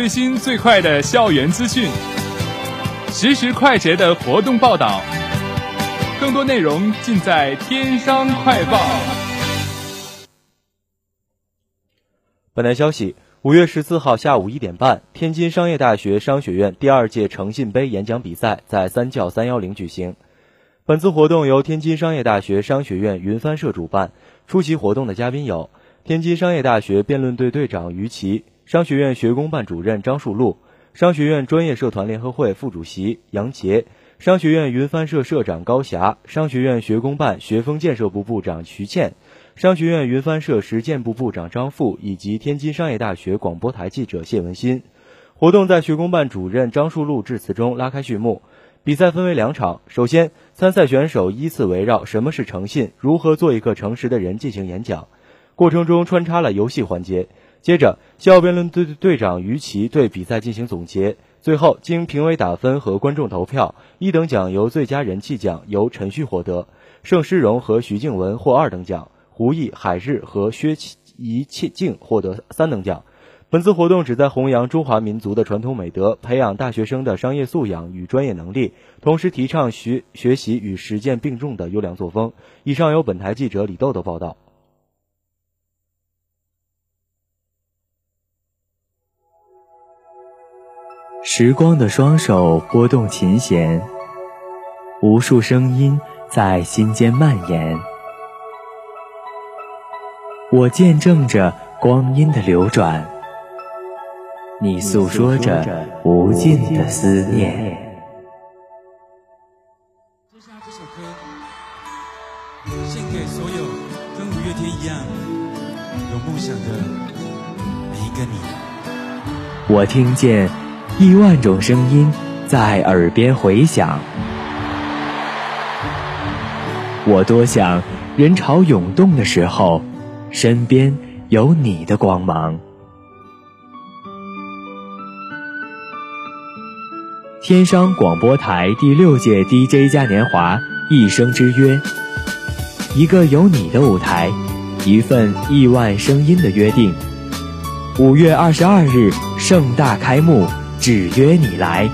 最新最快的校园资讯，实时快捷的活动报道，更多内容尽在《天商快报》。本台消息：五月十四号下午一点半，天津商业大学商学院第二届诚信杯演讲比赛在三教三幺零举行。本次活动由天津商业大学商学院云帆社主办，出席活动的嘉宾有天津商业大学辩论队队长于琦。商学院学工办主任张树禄，商学院专业社团联合会副主席杨杰，商学院云帆社社长高霞，商学院学工办学风建设部部长徐倩，商学院云帆社实践部部长张富，以及天津商业大学广播台记者谢文新。活动在学工办主任张树禄致辞中拉开序幕。比赛分为两场，首先，参赛选手依次围绕什么是诚信，如何做一个诚实的人进行演讲，过程中穿插了游戏环节。接着，校辩论队队长于琦对比赛进行总结。最后，经评委打分和观众投票，一等奖由最佳人气奖由陈旭获得，盛诗荣和徐静雯获二等奖，胡毅、海日和薛怡静获得三等奖。本次活动旨在弘扬中华民族的传统美德，培养大学生的商业素养与专业能力，同时提倡学学习与实践并重的优良作风。以上由本台记者李豆豆报道。时光的双手拨动琴弦，无数声音在心间蔓延。我见证着光阴的流转，你诉说着无尽的思念。献给所有跟五月天一样有梦想的每一个你。我听见。亿万种声音在耳边回响，我多想人潮涌动的时候，身边有你的光芒。天商广播台第六届 DJ 嘉年华一生之约，一个有你的舞台，一份亿万声音的约定。五月二十二日盛大开幕。只约你来。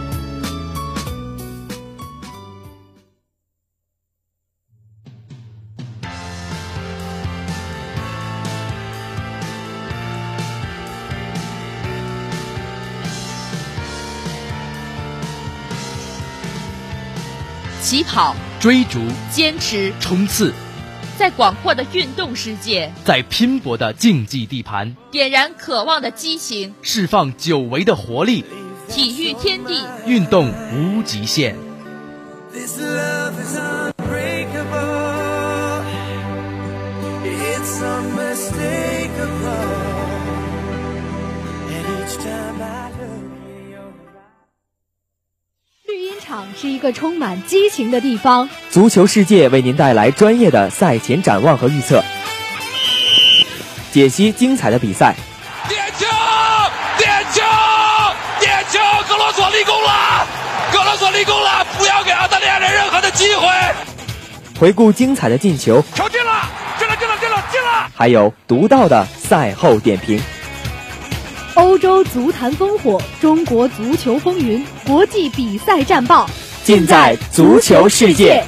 起跑、追逐、坚持、冲刺，在广阔的运动世界，在拼搏的竞技地盘，点燃渴望的激情，释放久违的活力。体育天地，运动无极限。绿茵场是一个充满激情的地方。足球世界为您带来专业的赛前展望和预测，解析精彩的比赛。索立功了！格罗索立功了！不要给澳大利亚人任何的机会。回顾精彩的进球，球进了，进了，进了，进了，进了！还有独到的赛后点评。欧洲足坛烽火，中国足球风云，国际比赛战报，尽在足球世界。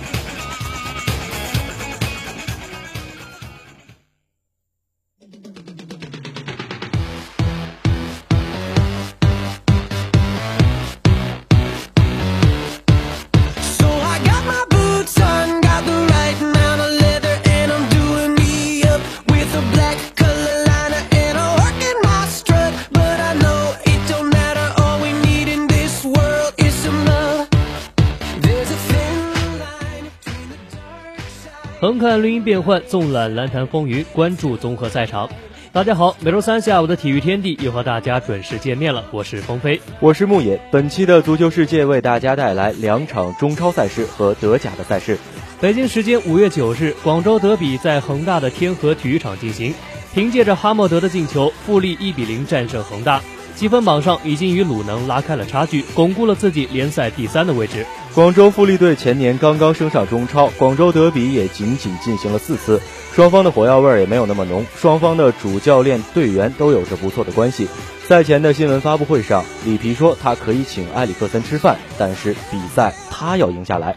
横看绿茵变幻，纵览篮坛风云，关注综合赛场。大家好，每周三下午的体育天地又和大家准时见面了，我是风飞，我是牧野。本期的足球世界为大家带来两场中超赛事和德甲的赛事。北京时间五月九日，广州德比在恒大的天河体育场进行，凭借着哈默德的进球，富力一比零战胜恒大。积分榜上已经与鲁能拉开了差距，巩固了自己联赛第三的位置。广州富力队前年刚刚升上中超，广州德比也仅仅进行了四次，双方的火药味儿也没有那么浓，双方的主教练队员都有着不错的关系。赛前的新闻发布会上，里皮说他可以请埃里克森吃饭，但是比赛他要赢下来。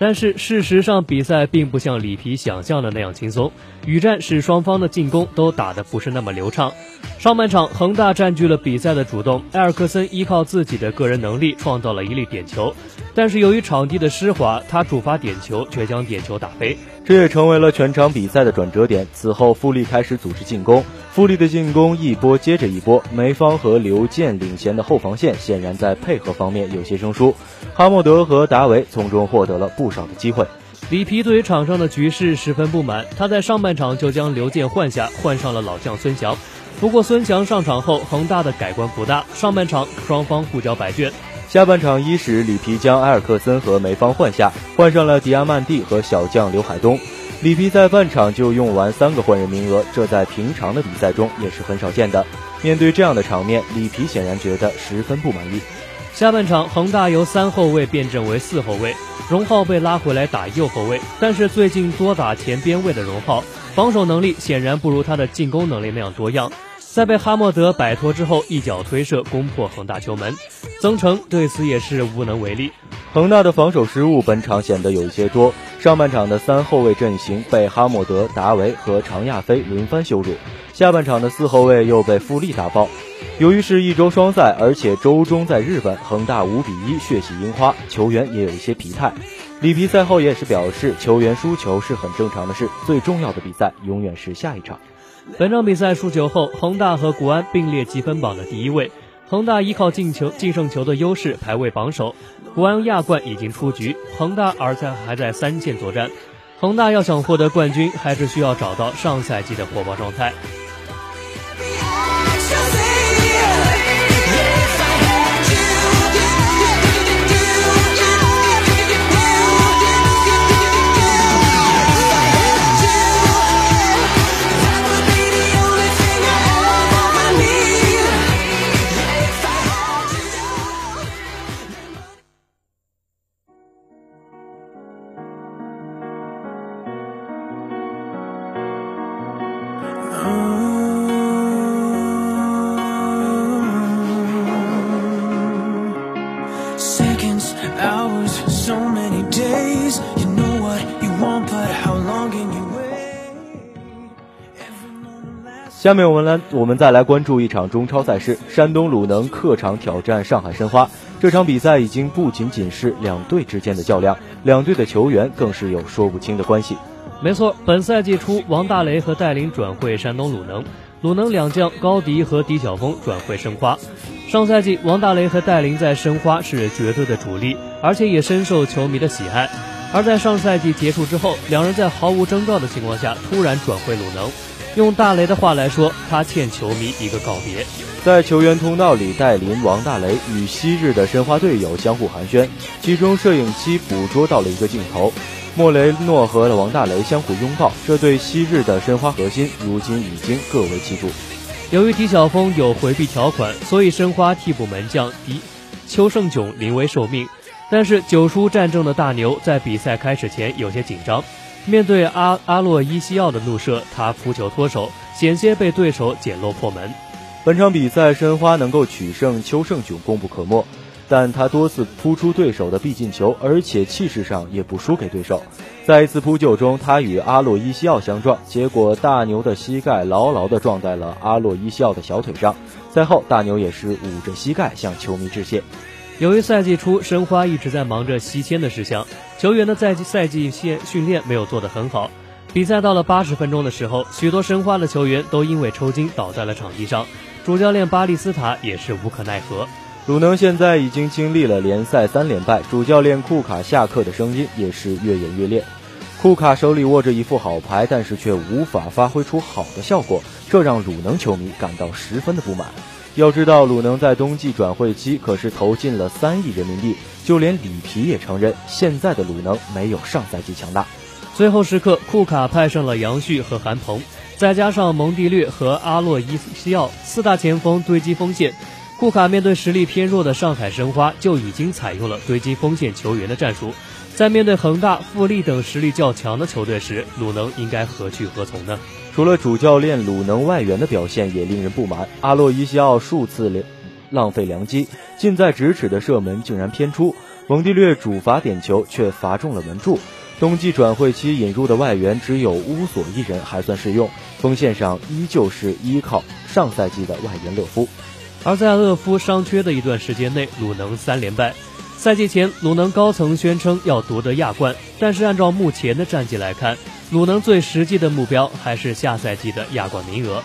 但是事实上，比赛并不像里皮想象的那样轻松。雨战使双方的进攻都打得不是那么流畅。上半场，恒大占据了比赛的主动，埃尔克森依靠自己的个人能力创造了一粒点球。但是由于场地的湿滑，他主罚点球却将点球打飞，这也成为了全场比赛的转折点。此后，富力开始组织进攻，富力的进攻一波接着一波，梅方和刘健领衔的后防线显然在配合方面有些生疏，哈默德和达维从中获得了不少的机会。里皮对于场上的局势十分不满，他在上半场就将刘健换下，换上了老将孙祥。不过孙祥上场后，恒大的改观不大，上半场双方互交白卷。下半场伊始，里皮将埃尔克森和梅方换下，换上了迪亚曼蒂和小将刘海东。里皮在半场就用完三个换人名额，这在平常的比赛中也是很少见的。面对这样的场面，里皮显然觉得十分不满意。下半场，恒大由三后卫变阵为四后卫，荣浩被拉回来打右后卫，但是最近多打前边位的荣浩，防守能力显然不如他的进攻能力那样多样。在被哈默德摆脱之后，一脚推射攻破恒大球门，曾诚对此也是无能为力。恒大的防守失误本场显得有一些多，上半场的三后卫阵型被哈默德、达维和常亚飞轮番羞辱，下半场的四后卫又被富力打爆。由于是一周双赛，而且周中在日本，恒大五比一血洗樱花，球员也有一些疲态。里皮赛后也是表示，球员输球是很正常的事，最重要的比赛永远是下一场。本场比赛输球后，恒大和国安并列积分榜的第一位。恒大依靠进球、净胜球的优势排位榜首，国安亚冠已经出局，恒大而在还在三线作战。恒大要想获得冠军，还是需要找到上赛季的火爆状态。下面我们来，我们再来关注一场中超赛事：山东鲁能客场挑战上海申花。这场比赛已经不仅仅是两队之间的较量，两队的球员更是有说不清的关系。没错，本赛季初，王大雷和戴琳转会山东鲁能，鲁能两将高迪和狄晓峰转会申花。上赛季，王大雷和戴琳在申花是绝对的主力，而且也深受球迷的喜爱。而在上赛季结束之后，两人在毫无征兆的情况下突然转会鲁能。用大雷的话来说，他欠球迷一个告别。在球员通道里，戴琳、王大雷与昔日的申花队友相互寒暄，其中摄影机捕捉到了一个镜头，莫雷诺和王大雷相互拥抱。这对昔日的申花核心，如今已经各为其主。由于狄晓峰有回避条款，所以申花替补门将狄邱胜炯临危受命。但是九叔战争的大牛在比赛开始前有些紧张。面对阿阿洛伊西奥的怒射，他扑球脱手，险些被对手捡漏破门。本场比赛申花能够取胜，邱胜炯功不可没，但他多次扑出对手的必进球，而且气势上也不输给对手。在一次扑救中，他与阿洛伊西奥相撞，结果大牛的膝盖牢牢地撞在了阿洛伊西奥的小腿上。赛后，大牛也是捂着膝盖向球迷致谢。由于赛季初申花一直在忙着西迁的事项，球员的赛季赛季线训练没有做得很好。比赛到了八十分钟的时候，许多申花的球员都因为抽筋倒在了场地上，主教练巴利斯塔也是无可奈何。鲁能现在已经经历了联赛三连败，主教练库卡下课的声音也是越演越烈。库卡手里握着一副好牌，但是却无法发挥出好的效果，这让鲁能球迷感到十分的不满。要知道，鲁能在冬季转会期可是投进了三亿人民币，就连里皮也承认，现在的鲁能没有上赛季强大。最后时刻，库卡派上了杨旭和韩鹏，再加上蒙蒂略和阿洛伊西奥四大前锋堆积锋线。库卡面对实力偏弱的上海申花，就已经采用了堆积锋线球员的战术。在面对恒大、富力等实力较强的球队时，鲁能应该何去何从呢？除了主教练鲁能外援的表现也令人不满，阿洛伊西奥数次浪费良机，近在咫尺的射门竟然偏出，蒙蒂略主罚点球却罚中了门柱。冬季转会期引入的外援只有乌索一人还算适用，锋线上依旧是依靠上赛季的外援勒夫。而在勒夫伤缺的一段时间内，鲁能三连败。赛季前，鲁能高层宣称要夺得亚冠，但是按照目前的战绩来看，鲁能最实际的目标还是下赛季的亚冠名额。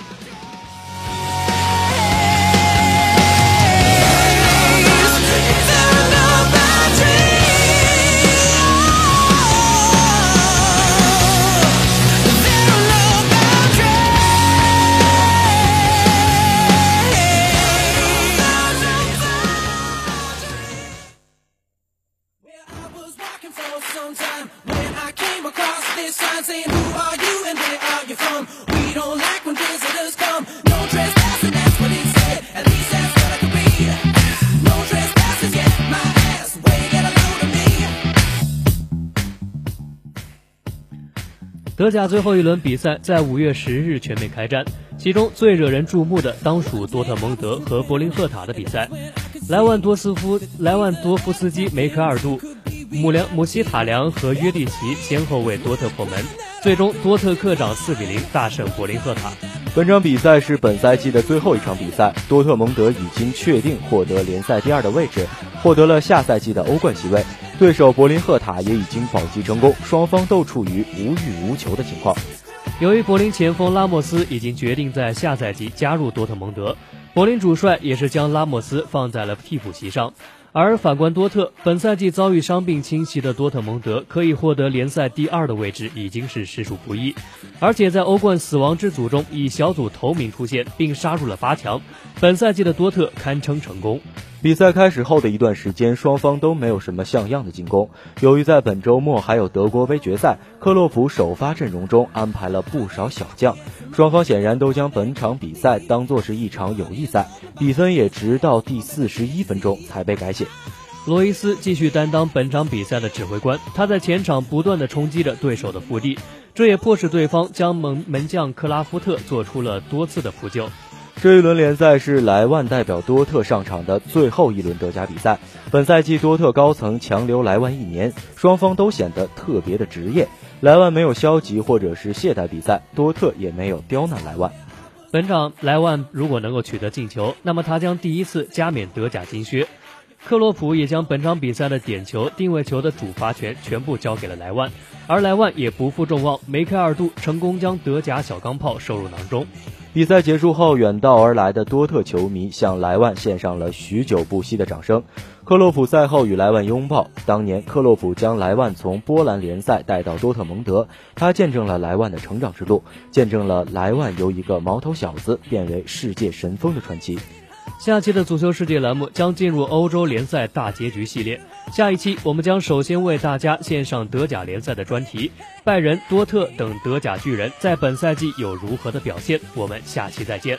德甲最后一轮比赛在五月十日全面开战，其中最惹人注目的当属多特蒙德和柏林赫塔的比赛。莱万多斯夫、莱万多夫斯基、梅克尔杜、姆良、姆希塔良和约蒂奇先后为多特破门，最终多特客场四比零大胜柏林赫塔。本场比赛是本赛季的最后一场比赛，多特蒙德已经确定获得联赛第二的位置，获得了下赛季的欧冠席位。对手柏林赫塔也已经保级成功，双方都处于无欲无求的情况。由于柏林前锋拉莫斯已经决定在下赛季加入多特蒙德，柏林主帅也是将拉莫斯放在了替补席上。而反观多特，本赛季遭遇伤病侵袭的多特蒙德可以获得联赛第二的位置已经是实属不易，而且在欧冠死亡之组中以小组头名出现并杀入了八强，本赛季的多特堪称成功。比赛开始后的一段时间，双方都没有什么像样的进攻。由于在本周末还有德国杯决赛，克洛普首发阵容中安排了不少小将，双方显然都将本场比赛当作是一场友谊赛。比分也直到第四十一分钟才被改写。罗伊斯继续担当本场比赛的指挥官，他在前场不断的冲击着对手的腹地，这也迫使对方将门门将克拉夫特做出了多次的扑救。这一轮联赛是莱万代表多特上场的最后一轮德甲比赛。本赛季多特高层强留莱万一年，双方都显得特别的职业。莱万没有消极或者是懈怠比赛，多特也没有刁难莱万。本场莱万如果能够取得进球，那么他将第一次加冕德甲金靴。克洛普也将本场比赛的点球、定位球的主罚权全部交给了莱万，而莱万也不负众望，梅开二度，成功将德甲小钢炮收入囊中。比赛结束后，远道而来的多特球迷向莱万献上了许久不息的掌声。克洛普赛后与莱万拥抱。当年克洛普将莱万从波兰联赛带到多特蒙德，他见证了莱万的成长之路，见证了莱万由一个毛头小子变为世界神锋的传奇。下期的足球世界栏目将进入欧洲联赛大结局系列。下一期我们将首先为大家献上德甲联赛的专题，拜仁、多特等德甲巨人在本赛季有如何的表现？我们下期再见。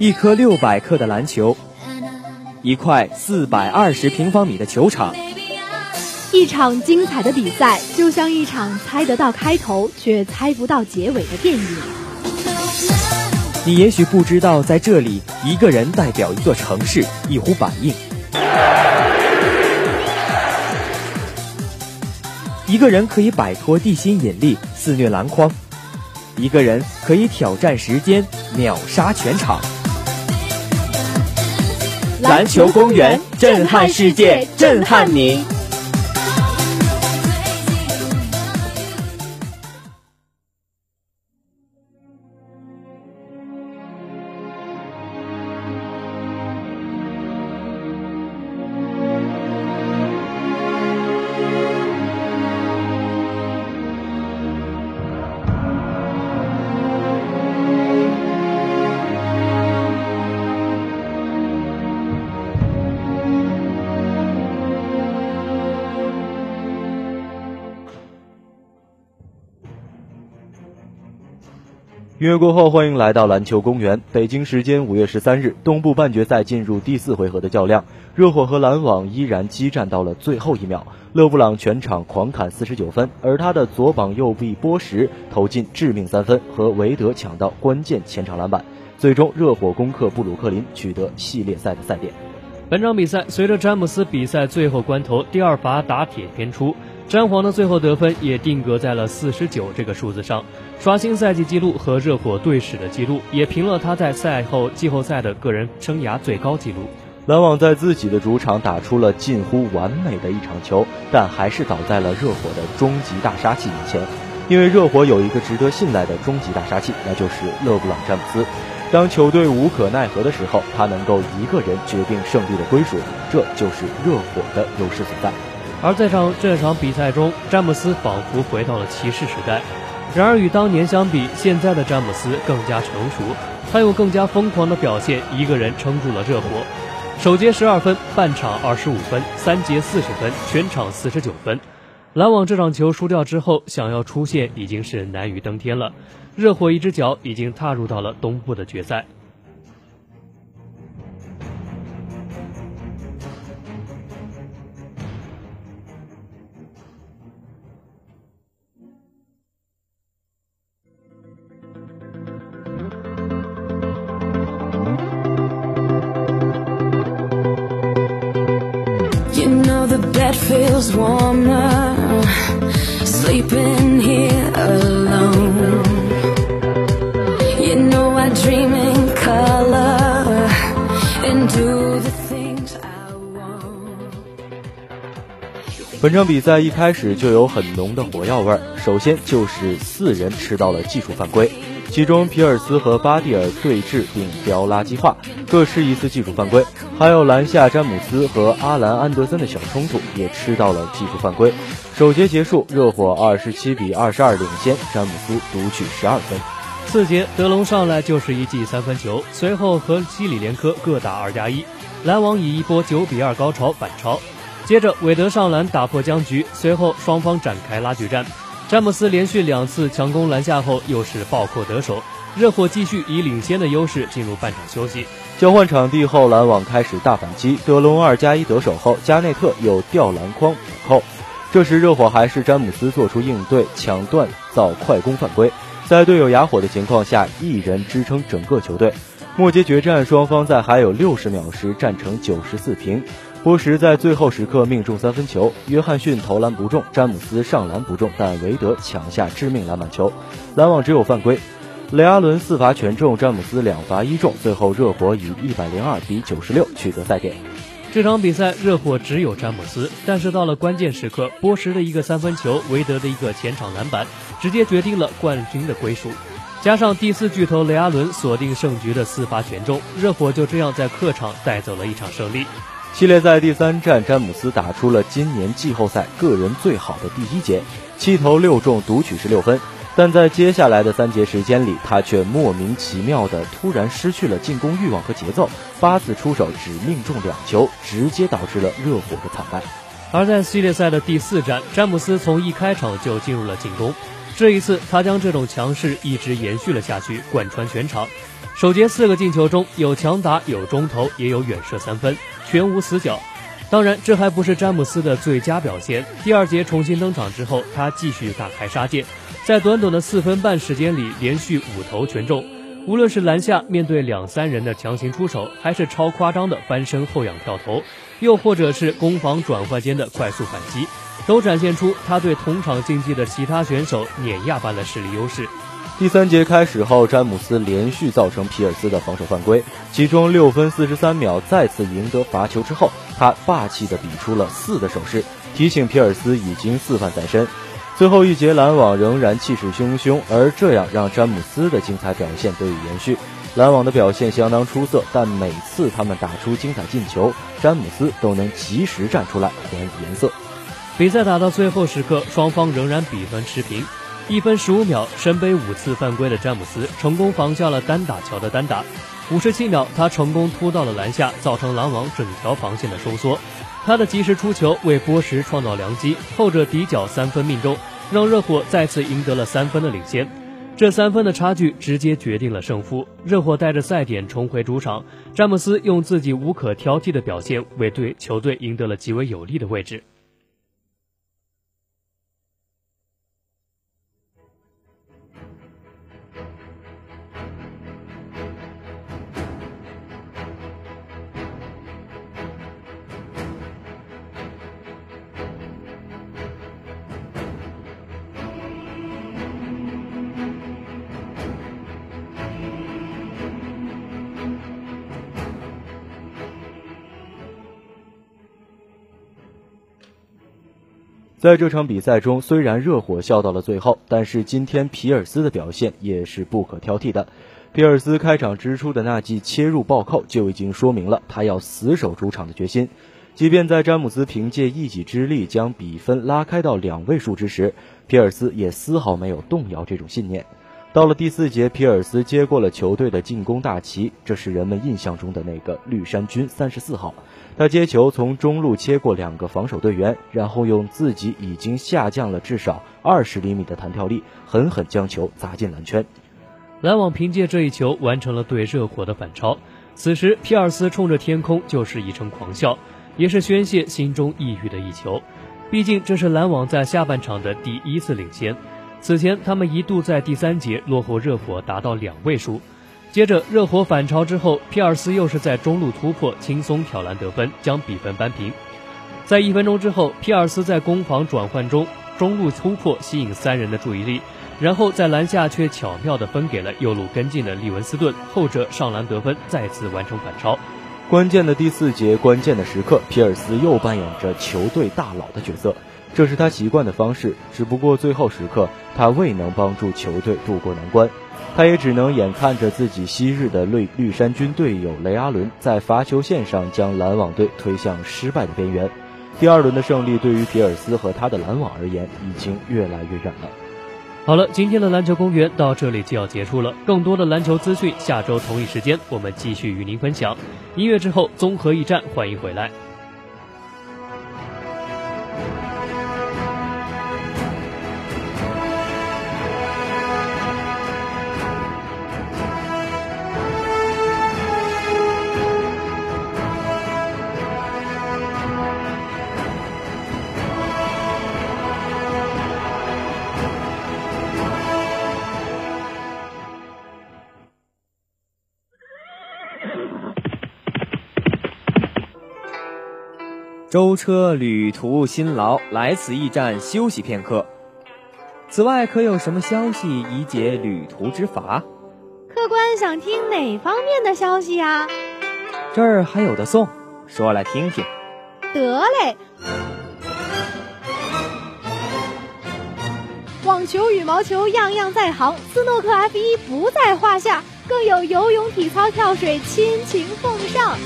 一颗六百克的篮球，一块四百二十平方米的球场，一场精彩的比赛，就像一场猜得到开头却猜不到结尾的电影。你也许不知道，在这里，一个人代表一座城市，一呼百应；一个人可以摆脱地心引力，肆虐篮筐；一个人可以挑战时间，秒杀全场。篮球公园，震撼世界，震撼你。乐过后，欢迎来到篮球公园。北京时间五月十三日，东部半决赛进入第四回合的较量，热火和篮网依然激战到了最后一秒。勒布朗全场狂砍四十九分，而他的左膀右臂波什投进致命三分，和韦德抢到关键前场篮板。最终，热火攻克布鲁克林，取得系列赛的赛点。本场比赛随着詹姆斯比赛最后关头第二罚打铁偏出。詹皇的最后得分也定格在了四十九这个数字上，刷新赛季纪录和热火队史的记录，也平了他在赛后季后赛的个人生涯最高纪录。篮网在自己的主场打出了近乎完美的一场球，但还是倒在了热火的终极大杀器面前。因为热火有一个值得信赖的终极大杀器，那就是勒布朗·詹姆斯。当球队无可奈何的时候，他能够一个人决定胜利的归属，这就是热火的优势所在。而在场这场比赛中，詹姆斯仿佛回到了骑士时代。然而与当年相比，现在的詹姆斯更加成熟，他用更加疯狂的表现，一个人撑住了热火。首节十二分，半场二十五分，三节四十分，全场四十九分。篮网这场球输掉之后，想要出线已经是难于登天了。热火一只脚已经踏入到了东部的决赛。Sleeping here alone. You know i dream in color and do the things i want. 本场比赛一开始就有很浓的火药味儿首先就是四人吃到了技术犯规。其中皮尔斯和巴蒂尔对峙并飙垃圾话，各施一次技术犯规；还有篮下詹姆斯和阿兰安德森的小冲突也吃到了技术犯规。首节结束，热火二十七比二十二领先，詹姆斯独取十二分。次节德隆上来就是一记三分球，随后和西里连科各打二加一，篮网以一波九比二高潮反超。接着韦德上篮打破僵局，随后双方展开拉锯战。詹姆斯连续两次强攻篮下后，又是暴扣得手。热火继续以领先的优势进入半场休息。交换场地后，篮网开始大反击。德隆二加一得手后，加内特又吊篮筐补扣。这时热火还是詹姆斯做出应对，抢断造快攻犯规。在队友哑火的情况下，一人支撑整个球队。末节决战，双方在还有六十秒时战成九十四平。波什在最后时刻命中三分球，约翰逊投篮不中，詹姆斯上篮不中，但韦德抢下致命篮板球。篮网只有犯规，雷阿伦四罚全中，詹姆斯两罚一中。最后热火以一百零二比九十六取得赛点。这场比赛热火只有詹姆斯，但是到了关键时刻，波什的一个三分球，韦德的一个前场篮板，直接决定了冠军的归属。加上第四巨头雷阿伦锁定胜局的四罚全中，热火就这样在客场带走了一场胜利。系列赛第三战，詹姆斯打出了今年季后赛个人最好的第一节，七投六中，独取十六分。但在接下来的三节时间里，他却莫名其妙的突然失去了进攻欲望和节奏，八次出手只命中两球，直接导致了热火的惨败。而在系列赛的第四战，詹姆斯从一开场就进入了进攻，这一次他将这种强势一直延续了下去，贯穿全场。首节四个进球中有强打，有中投，也有远射三分，全无死角。当然，这还不是詹姆斯的最佳表现。第二节重新登场之后，他继续大开杀戒，在短短的四分半时间里连续五投全中。无论是篮下面对两三人的强行出手，还是超夸张的翻身后仰跳投，又或者是攻防转换间的快速反击，都展现出他对同场竞技的其他选手碾压般的实力优势。第三节开始后，詹姆斯连续造成皮尔斯的防守犯规，其中六分四十三秒再次赢得罚球之后，他霸气的比出了四的手势，提醒皮尔斯已经四犯在身。最后一节篮网仍然气势汹汹，而这样让詹姆斯的精彩表现得以延续。篮网的表现相当出色，但每次他们打出精彩进球，詹姆斯都能及时站出来还颜色。比赛打到最后时刻，双方仍然比分持平。一分十五秒，身背五次犯规的詹姆斯成功防下了单打桥的单打。五十七秒，他成功突到了篮下，造成篮网整条防线的收缩。他的及时出球为波什创造良机，后者底角三分命中，让热火再次赢得了三分的领先。这三分的差距直接决定了胜负。热火带着赛点重回主场，詹姆斯用自己无可挑剔的表现为队球队赢得了极为有利的位置。在这场比赛中，虽然热火笑到了最后，但是今天皮尔斯的表现也是不可挑剔的。皮尔斯开场之初的那记切入暴扣就已经说明了他要死守主场的决心。即便在詹姆斯凭借一己之力将比分拉开到两位数之时，皮尔斯也丝毫没有动摇这种信念。到了第四节，皮尔斯接过了球队的进攻大旗，这是人们印象中的那个绿衫军三十四号。他接球从中路切过两个防守队员，然后用自己已经下降了至少二十厘米的弹跳力，狠狠将球砸进篮圈。篮网凭借这一球完成了对热火的反超。此时，皮尔斯冲着天空就是一声狂笑，也是宣泄心中抑郁的一球。毕竟这是篮网在下半场的第一次领先。此前，他们一度在第三节落后热火达到两位数。接着热火反超之后，皮尔斯又是在中路突破，轻松挑篮得分，将比分扳平。在一分钟之后，皮尔斯在攻防转换中中路突破，吸引三人的注意力，然后在篮下却巧妙地分给了右路跟进的利文斯顿，后者上篮得分，再次完成反超。关键的第四节关键的时刻，皮尔斯又扮演着球队大佬的角色，这是他习惯的方式。只不过最后时刻，他未能帮助球队渡过难关。他也只能眼看着自己昔日的绿绿衫军队友雷阿伦在罚球线上将篮网队推向失败的边缘。第二轮的胜利对于皮尔斯和他的篮网而言已经越来越远了。好了，今天的篮球公园到这里就要结束了。更多的篮球资讯，下周同一时间我们继续与您分享。音乐之后，综合驿站，欢迎回来。舟车旅途辛劳，来此驿站休息片刻。此外，可有什么消息以解旅途之乏？客官想听哪方面的消息呀？这儿还有的送，说来听听。得嘞。网球、羽毛球样样在行，斯诺克 F 一不在话下，更有游泳、体操、跳水亲情奉上。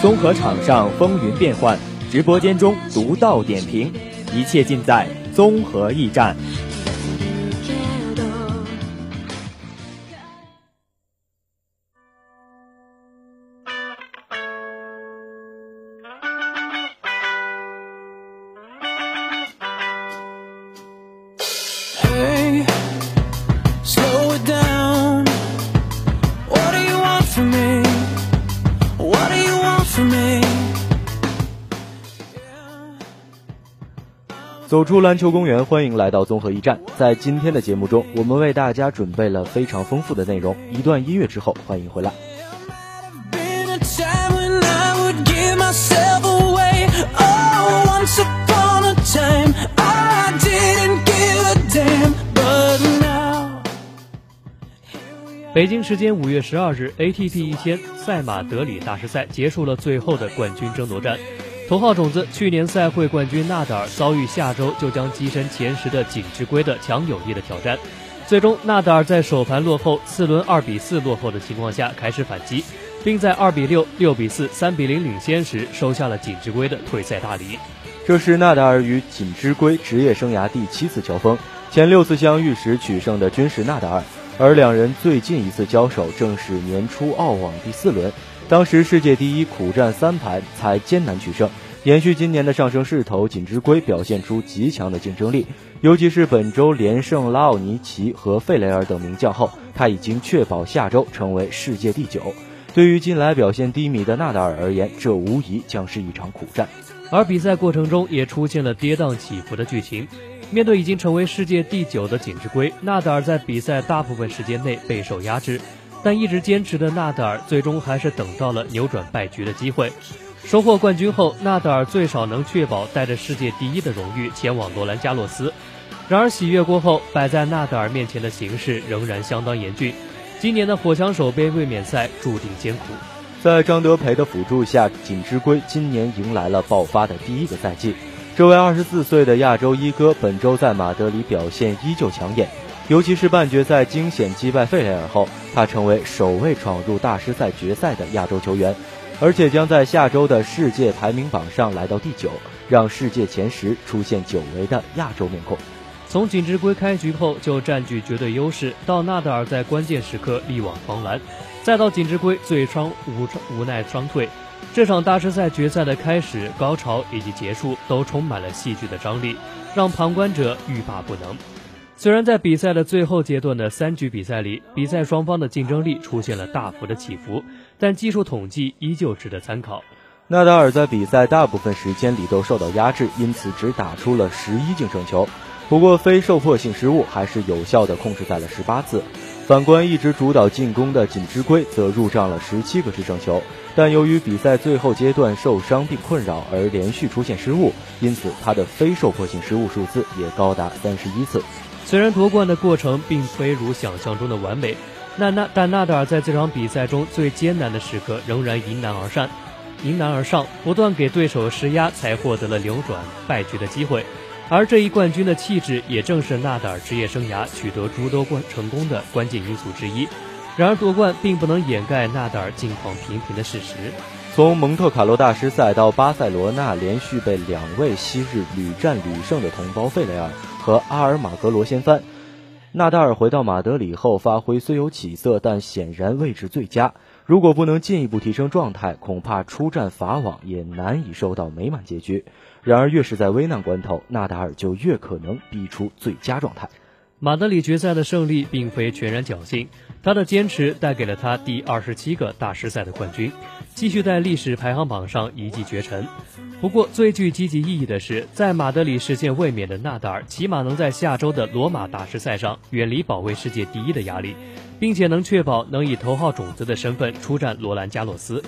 综合场上风云变幻，直播间中独到点评，一切尽在综合驿站。走出篮球公园，欢迎来到综合驿站。在今天的节目中，我们为大家准备了非常丰富的内容。一段音乐之后，欢迎回来。北京时间五月十二日，ATP 一千赛马德里大师赛结束了最后的冠军争夺战。头号种子、去年赛会冠军纳达尔遭遇下周就将跻身前十的锦织圭的强有力的挑战。最终，纳达尔在首盘落后、次轮二比四落后的情况下开始反击，并在二比六、六比四、三比零领先时收下了锦织圭的退赛大礼。这是纳达尔与锦织圭职业生涯第七次交锋，前六次相遇时取胜的均是纳达尔。而两人最近一次交手正是年初澳网第四轮，当时世界第一苦战三盘才艰难取胜。延续今年的上升势头，锦织圭表现出极强的竞争力，尤其是本周连胜拉奥尼奇和费雷尔等名将后，他已经确保下周成为世界第九。对于近来表现低迷的纳达尔而言，这无疑将是一场苦战。而比赛过程中也出现了跌宕起伏的剧情。面对已经成为世界第九的锦织圭，纳达尔在比赛大部分时间内备受压制，但一直坚持的纳达尔最终还是等到了扭转败局的机会。收获冠军后，纳达尔最少能确保带着世界第一的荣誉前往罗兰加洛斯。然而喜悦过后，摆在纳达尔面前的形势仍然相当严峻。今年的火枪手杯卫冕赛注定艰苦。在张德培的辅助下，锦织圭今年迎来了爆发的第一个赛季。这位二十四岁的亚洲一哥本周在马德里表现依旧抢眼，尤其是半决赛惊险击败费雷尔后，他成为首位闯入大师赛决赛的亚洲球员，而且将在下周的世界排名榜上来到第九，让世界前十出现久违的亚洲面孔。从锦织圭开局后就占据绝对优势，到纳达尔在关键时刻力挽狂澜，再到锦织圭最伤无无奈双退。这场大师赛决赛的开始、高潮以及结束都充满了戏剧的张力，让旁观者欲罢不能。虽然在比赛的最后阶段的三局比赛里，比赛双方的竞争力出现了大幅的起伏，但技术统计依旧值得参考。纳达尔在比赛大部分时间里都受到压制，因此只打出了十一净胜球。不过非受迫性失误还是有效的控制在了十八次。反观一直主导进攻的锦织圭，则入账了十七个制胜球。但由于比赛最后阶段受伤并困扰而连续出现失误，因此他的非受迫性失误数字也高达三十一次。虽然夺冠的过程并非如想象中的完美，那那但纳达尔在这场比赛中最艰难的时刻仍然迎难而上，迎难而上，不断给对手施压，才获得了扭转败局的机会。而这一冠军的气质，也正是纳达尔职业生涯取得诸多冠成功的关键因素之一。然而夺冠并不能掩盖纳达尔近况平平的事实。从蒙特卡洛大师赛到巴塞罗那，连续被两位昔日屡战屡胜的同胞费雷尔和阿尔马格罗掀翻，纳达尔回到马德里后发挥虽有起色，但显然位置最佳。如果不能进一步提升状态，恐怕出战法网也难以收到美满结局。然而越是在危难关头，纳达尔就越可能逼出最佳状态。马德里决赛的胜利并非全然侥幸，他的坚持带给了他第二十七个大师赛的冠军，继续在历史排行榜上一骑绝尘。不过，最具积极意义的是，在马德里实现卫冕的纳达尔，起码能在下周的罗马大师赛上远离保卫世界第一的压力，并且能确保能以头号种子的身份出战罗兰加洛斯。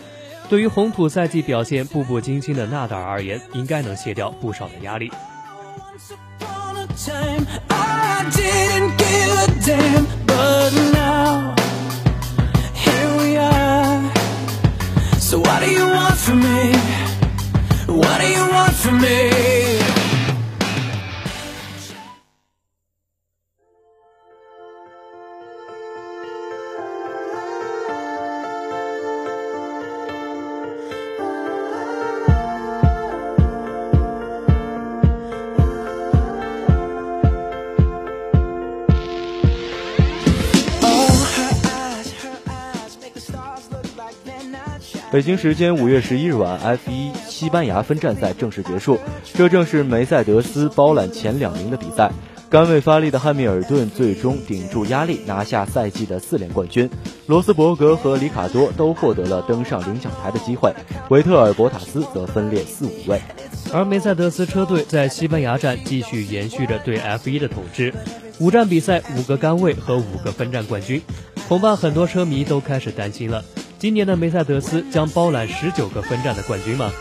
对于红土赛季表现步步惊心的纳达尔而言，应该能卸掉不少的压力。北京时间五月十一日晚，F1 西班牙分站赛正式结束。这正是梅赛德斯包揽前两名的比赛。甘为发力的汉密尔顿最终顶住压力，拿下赛季的四连冠军。罗斯伯格和里卡多都获得了登上领奖台的机会，维特尔、博塔斯则分列四五位。而梅赛德斯车队在西班牙站继续延续着对 F1 的统治，五站比赛五个杆位和五个分站冠军。恐怕很多车迷都开始担心了。今年的梅赛德斯将包揽十九个分站的冠军吗？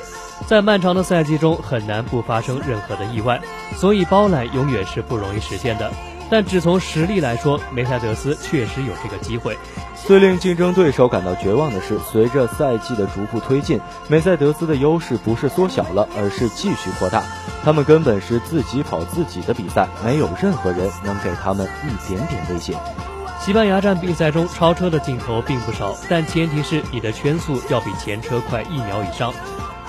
在漫长的赛季中，很难不发生任何的意外，所以包揽永远是不容易实现的。但只从实力来说，梅赛德斯确实有这个机会。最令竞争对手感到绝望的是，随着赛季的逐步推进，梅赛德斯的优势不是缩小了，而是继续扩大。他们根本是自己跑自己的比赛，没有任何人能给他们一点点威胁。西班牙站比赛中超车的镜头并不少，但前提是你的圈速要比前车快一秒以上。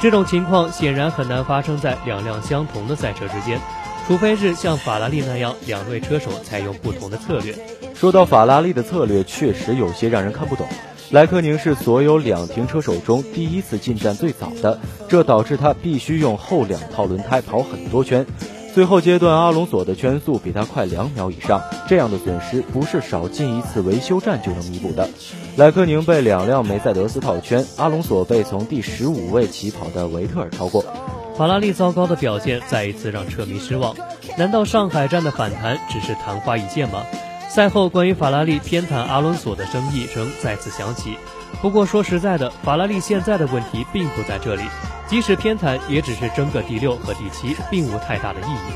这种情况显然很难发生在两辆相同的赛车之间，除非是像法拉利那样，两位车手采用不同的策略。说到法拉利的策略，确实有些让人看不懂。莱克宁是所有两停车手中第一次进站最早的，这导致他必须用后两套轮胎跑很多圈。最后阶段，阿隆索的圈速比他快两秒以上，这样的损失不是少进一次维修站就能弥补的。莱克宁被两辆梅赛德斯套圈，阿隆索被从第十五位起跑的维特尔超过。法拉利糟糕的表现再一次让车迷失望。难道上海站的反弹只是昙花一现吗？赛后关于法拉利偏袒阿隆索的争议声再次响起。不过说实在的，法拉利现在的问题并不在这里。即使偏袒，也只是争个第六和第七，并无太大的意义。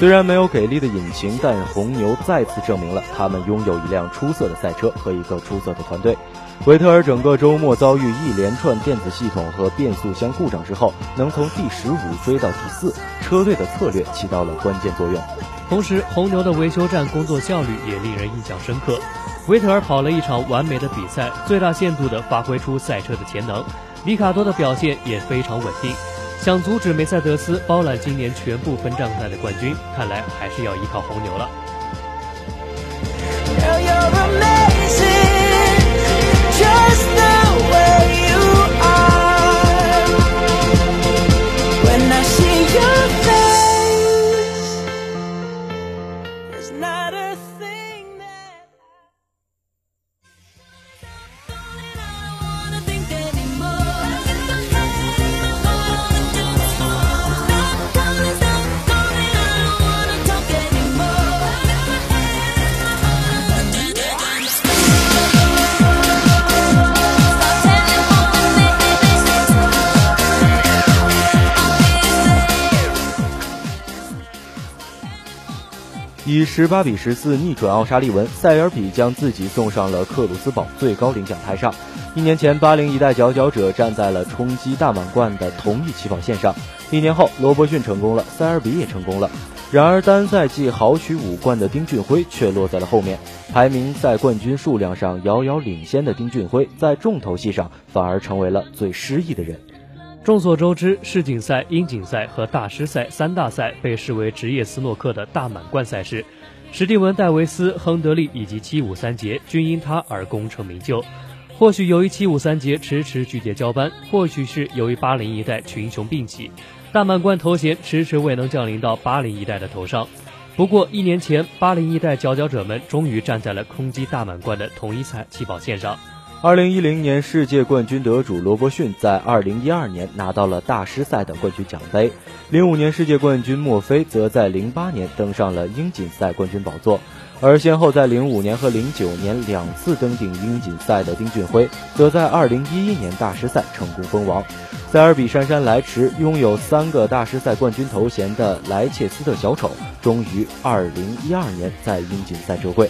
虽然没有给力的引擎，但红牛再次证明了他们拥有一辆出色的赛车和一个出色的团队。维特尔整个周末遭遇一连串电子系统和变速箱故障之后，能从第十五追到第四，车队的策略起到了关键作用。同时，红牛的维修站工作效率也令人印象深刻。维特尔跑了一场完美的比赛，最大限度地发挥出赛车的潜能。里卡多的表现也非常稳定，想阻止梅赛德斯包揽今年全部分站赛的冠军，看来还是要依靠红牛了。以十八比十四逆转奥沙利文，塞尔比将自己送上了克鲁斯堡最高领奖台上。一年前，八零一代佼佼者站在了冲击大满贯的同一起跑线上。一年后，罗伯逊成功了，塞尔比也成功了。然而，单赛季豪取五冠的丁俊晖却落在了后面。排名在冠军数量上遥遥领先的丁俊晖，在重头戏上反而成为了最失意的人。众所周知，世锦赛、英锦赛和大师赛三大赛被视为职业斯诺克的大满贯赛事。史蒂文·戴维斯、亨德利以及七五三杰均因他而功成名就。或许由于七五三杰迟迟拒绝交班，或许是由于八零一代群雄并起，大满贯头衔迟迟未能降临到八零一代的头上。不过一年前，八零一代佼佼者们终于站在了空击大满贯的同一赛起跑线上。二零一零年世界冠军得主罗伯逊在二零一二年拿到了大师赛的冠军奖杯，零五年世界冠军墨菲则在零八年登上了英锦赛冠军宝座，而先后在零五年和零九年两次登顶英锦赛的丁俊晖，则在二零一一年大师赛成功封王。塞尔比姗姗来迟，拥有三个大师赛冠军头衔的莱切斯特小丑，终于二零一二年在英锦赛折桂。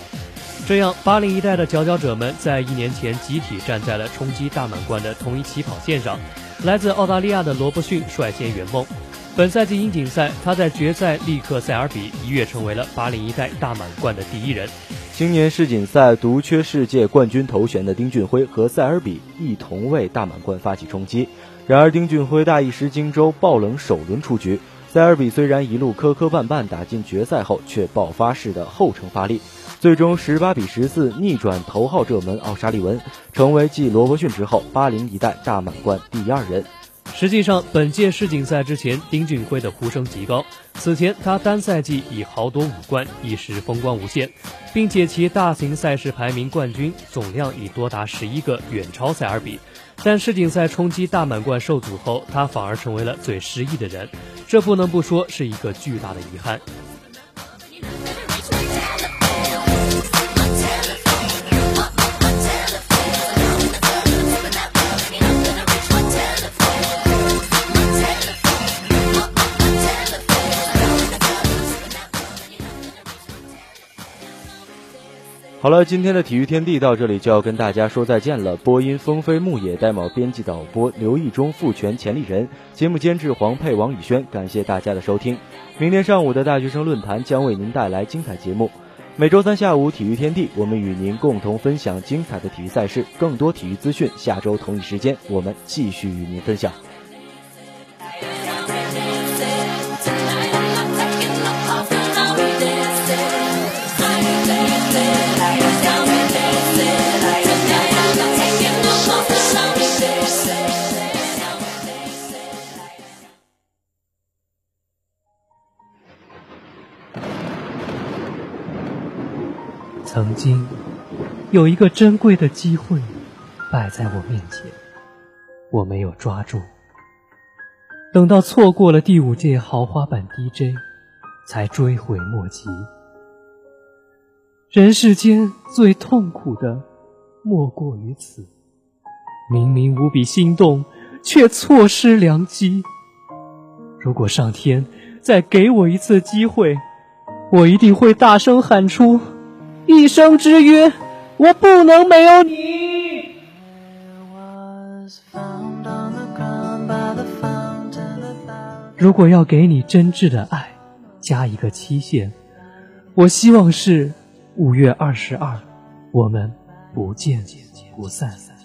这样，八零一代的佼佼者们在一年前集体站在了冲击大满贯的同一起跑线上。来自澳大利亚的罗伯逊率先圆梦。本赛季英锦赛，他在决赛力克塞尔比，一跃成为了八零一代大满贯的第一人。青年世锦赛独缺世界冠军头衔的丁俊晖和塞尔比一同为大满贯发起冲击。然而，丁俊晖大意失荆州，爆冷首轮出局。塞尔比虽然一路磕磕绊绊打进决赛后，却爆发式的后程发力。最终十八比十四逆转头号热门奥沙利文，成为继罗伯逊之后八零一代大满贯第二人。实际上，本届世锦赛之前，丁俊晖的呼声极高。此前，他单赛季已豪夺五冠，一时风光无限，并且其大型赛事排名冠军总量已多达十一个，远超塞尔比。但世锦赛冲击大满贯受阻后，他反而成为了最失意的人，这不能不说是一个巨大的遗憾。好了，今天的体育天地到这里就要跟大家说再见了。播音：风飞牧野，戴帽编辑导播刘义忠，复权钱立人，节目监制黄佩、王宇轩。感谢大家的收听。明天上午的大学生论坛将为您带来精彩节目。每周三下午体育天地，我们与您共同分享精彩的体育赛事，更多体育资讯。下周同一时间，我们继续与您分享。曾经有一个珍贵的机会摆在我面前，我没有抓住。等到错过了第五届豪华版 DJ，才追悔莫及。人世间最痛苦的莫过于此，明明无比心动，却错失良机。如果上天再给我一次机会，我一定会大声喊出。一生之约，我不能没有你。如果要给你真挚的爱，加一个期限，我希望是五月二十二，我们不见不散。